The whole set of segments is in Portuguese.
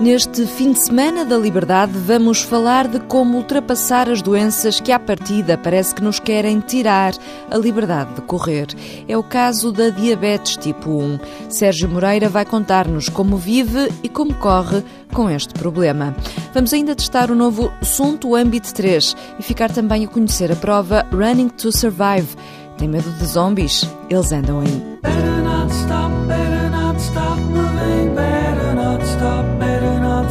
Neste fim de semana da liberdade, vamos falar de como ultrapassar as doenças que, à partida, parece que nos querem tirar a liberdade de correr. É o caso da diabetes tipo 1. Sérgio Moreira vai contar-nos como vive e como corre com este problema. Vamos ainda testar o novo Sunto Ambit 3 e ficar também a conhecer a prova Running to Survive. Tem medo de zombies? Eles andam aí. Better not stop, better not stop moving, better not stop,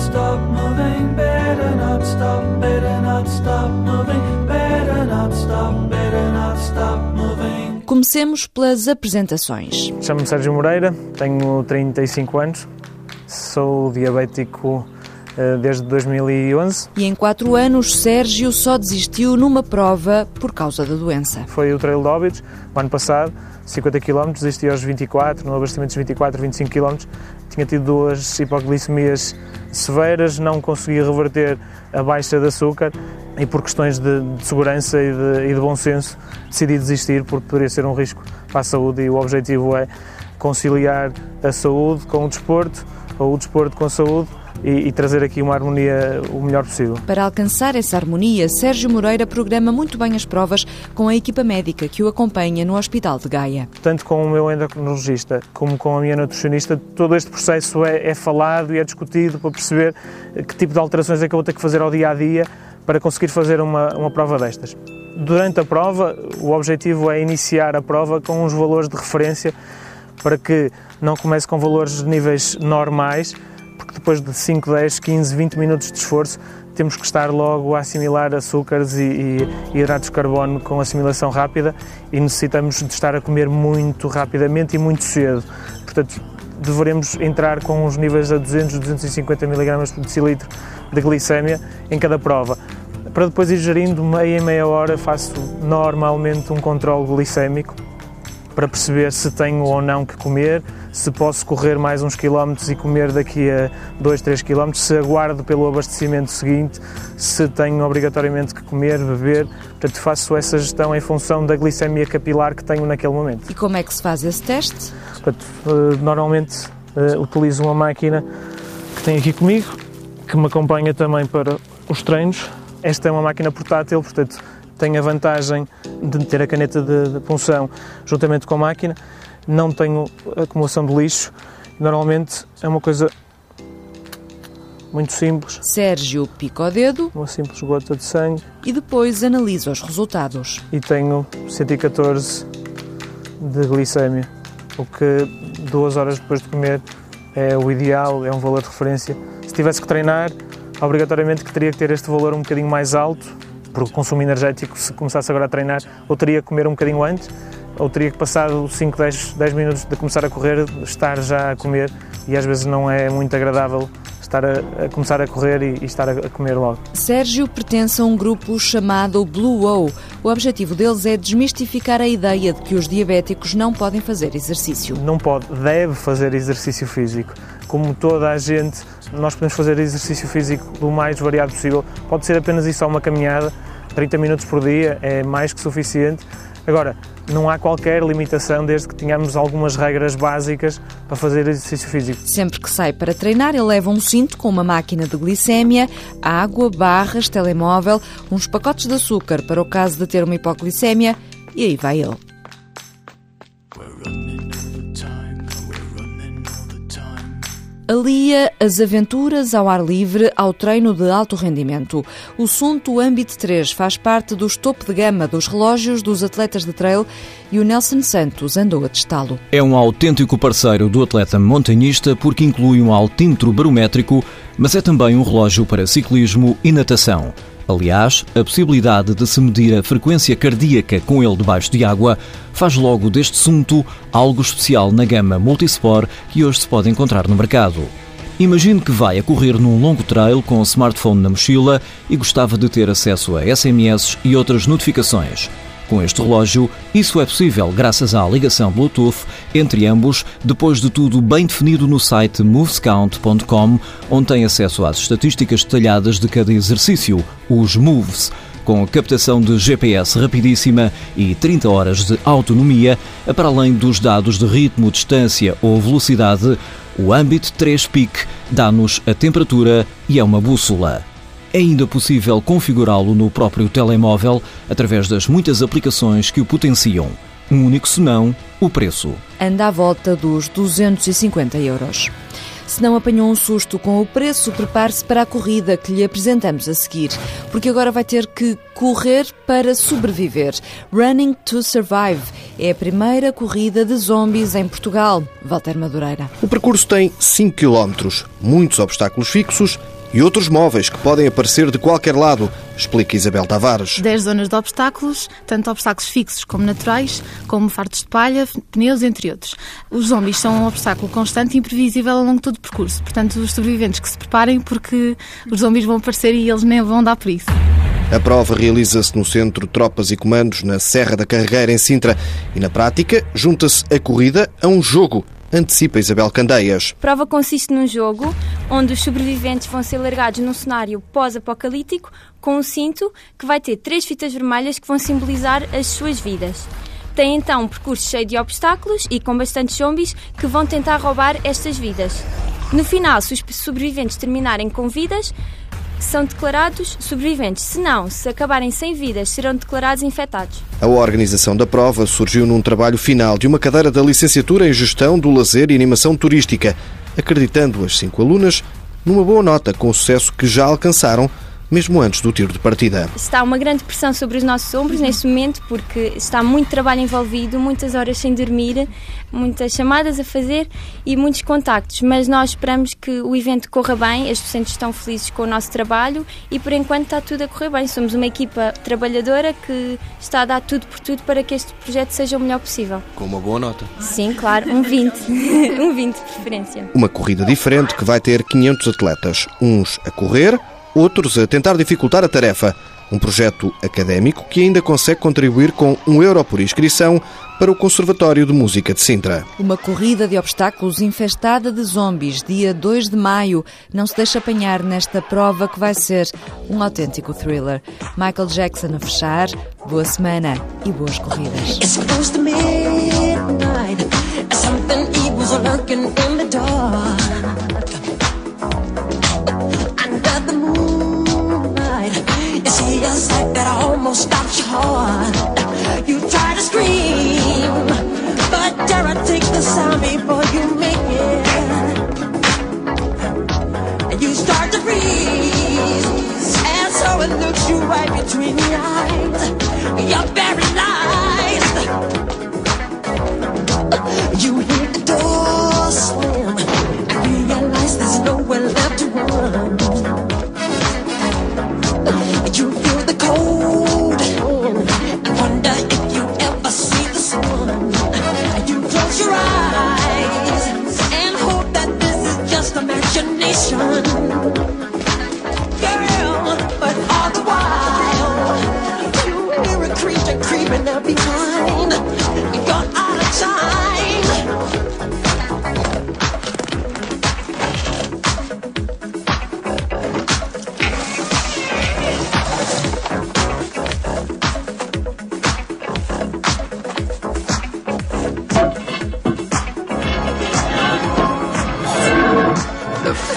stop moving, better not stop, better not stop moving, better not stop, better not stop moving. Comecemos pelas apresentações. Chamo-me Sérgio Moreira, tenho 35 anos, sou diabético eh, desde 2011. E em quatro anos, Sérgio só desistiu numa prova por causa da doença. Foi o Trail de Óbidos, o ano passado, 50 km, desisti aos 24, no abastecimento dos 24, 25 km. Tinha tido duas hipoglicemias severas, não consegui reverter a baixa de açúcar e por questões de, de segurança e de, e de bom senso decidi desistir porque poderia ser um risco para a saúde e o objetivo é conciliar a saúde com o desporto ou o desporto com a saúde e, e, trazer aqui uma harmonia o melhor possível. Para alcançar essa harmonia, Sérgio Moreira programa muito bem as provas com a equipa médica que o acompanha no Hospital de Gaia. Tanto com o meu endocrinologista como com a minha nutricionista, todo este processo é, é falado e é discutido para perceber que tipo de alterações é que eu vou ter que fazer ao dia a dia para conseguir fazer uma, uma prova destas. Durante a prova, o objetivo é iniciar a prova com uns valores de referência para que não comece com valores de níveis normais, porque depois de 5, 10, 15, 20 minutos de esforço temos que estar logo a assimilar açúcares e, e, e hidratos de carbono com assimilação rápida e necessitamos de estar a comer muito rapidamente e muito cedo. Portanto, deveremos entrar com uns níveis a 200, 250 mg por decilitro de glicémia em cada prova. Para depois ir gerindo meia em meia hora, faço normalmente um controle glicémico para perceber se tenho ou não que comer, se posso correr mais uns quilómetros e comer daqui a 2, 3 quilómetros, se aguardo pelo abastecimento seguinte, se tenho obrigatoriamente que comer, beber. Portanto, faço essa gestão em função da glicemia capilar que tenho naquele momento. E como é que se faz esse teste? Portanto, eh, normalmente eh, utilizo uma máquina que tenho aqui comigo, que me acompanha também para os treinos. Esta é uma máquina portátil, portanto, tenho a vantagem de ter a caneta de, de punção juntamente com a máquina, não tenho acumulação de lixo, normalmente é uma coisa muito simples. Sérgio pica o dedo. Uma simples gota de sangue. E depois analisa os resultados. E tenho 114 de glicémia, o que duas horas depois de comer é o ideal, é um valor de referência. Se tivesse que treinar, obrigatoriamente que teria que ter este valor um bocadinho mais alto, porque o consumo energético, se começasse agora a treinar, ou teria que comer um bocadinho antes, ou teria que passar 5, 10, 10 minutos de começar a correr, estar já a comer, e às vezes não é muito agradável estar a, a começar a correr e, e estar a, a, comer logo. Sérgio pertence a um grupo chamado Blue O. O objetivo deles é desmistificar a ideia de que os diabéticos não podem fazer exercício. Não pode, deve fazer exercício físico. Como toda a gente, nós podemos fazer exercício físico do mais variado possível. Pode ser apenas isso, uma caminhada, 30 minutos por dia é mais que suficiente. Agora, não há qualquer limitação desde que tenhamos algumas regras básicas para fazer exercício físico. Sempre que sai para treinar, ele leva um cinto com uma máquina de glicémia, água, barras, telemóvel, uns pacotes de açúcar para o caso de ter uma hipoglicémia e aí vai ele. Alia as aventuras ao ar livre ao treino de alto rendimento. O Sunto Ambit 3 faz parte dos topo de gama dos relógios dos atletas de trail e o Nelson Santos andou a testá-lo. É um autêntico parceiro do atleta montanhista porque inclui um altímetro barométrico, mas é também um relógio para ciclismo e natação. Aliás, a possibilidade de se medir a frequência cardíaca com ele debaixo de água faz logo deste assunto algo especial na gama Multisport que hoje se pode encontrar no mercado. Imagine que vai a correr num longo trail com o smartphone na mochila e gostava de ter acesso a SMS e outras notificações. Com este relógio, isso é possível graças à ligação Bluetooth entre ambos, depois de tudo bem definido no site movescount.com, onde tem acesso às estatísticas detalhadas de cada exercício, os moves com captação de GPS rapidíssima e 30 horas de autonomia, para além dos dados de ritmo, distância ou velocidade, o Ambit 3 Peak dá-nos a temperatura e é uma bússola. É ainda possível configurá-lo no próprio telemóvel através das muitas aplicações que o potenciam. Um único senão, o preço. Anda à volta dos 250 euros. Se não apanhou um susto com o preço, prepare-se para a corrida que lhe apresentamos a seguir, porque agora vai ter que correr para sobreviver. Running to Survive é a primeira corrida de zombies em Portugal. Walter Madureira. O percurso tem 5 km, muitos obstáculos fixos e outros móveis que podem aparecer de qualquer lado, explica Isabel Tavares. 10 zonas de obstáculos, tanto obstáculos fixos como naturais, como fartos de palha, pneus, entre outros. Os zombies são um obstáculo constante e imprevisível ao longo de todo o percurso. Portanto, os sobreviventes que se preparem porque os zombies vão aparecer e eles nem vão dar por isso. A prova realiza-se no Centro Tropas e Comandos, na Serra da Carregueira, em Sintra, e na prática junta-se a corrida a um jogo antecipa Isabel Candeias. A prova consiste num jogo onde os sobreviventes vão ser largados num cenário pós-apocalíptico com um cinto que vai ter três fitas vermelhas que vão simbolizar as suas vidas. Tem então um percurso cheio de obstáculos e com bastantes zombies que vão tentar roubar estas vidas. No final, se os sobreviventes terminarem com vidas, são declarados sobreviventes. Se não, se acabarem sem vidas, serão declarados infectados. A organização da prova surgiu num trabalho final de uma cadeira da licenciatura em Gestão do Lazer e Animação Turística, acreditando as cinco alunas numa boa nota com o sucesso que já alcançaram mesmo antes do tiro de partida. Está uma grande pressão sobre os nossos ombros neste momento, porque está muito trabalho envolvido, muitas horas sem dormir, muitas chamadas a fazer e muitos contactos. Mas nós esperamos que o evento corra bem, as docentes estão felizes com o nosso trabalho e por enquanto está tudo a correr bem. Somos uma equipa trabalhadora que está a dar tudo por tudo para que este projeto seja o melhor possível. Com uma boa nota. Sim, claro, um 20. um 20 de preferência. Uma corrida diferente que vai ter 500 atletas, uns a correr outros a tentar dificultar a tarefa. Um projeto académico que ainda consegue contribuir com um euro por inscrição para o Conservatório de Música de Sintra. Uma corrida de obstáculos infestada de zombies, dia 2 de maio. Não se deixa apanhar nesta prova que vai ser um autêntico thriller. Michael Jackson a fechar. Boa semana e boas corridas. Almost stops your heart. You try to scream, but dare I take the sound before you make it? And you start to freeze, and so it looks you right between the eyes. You're paralyzed.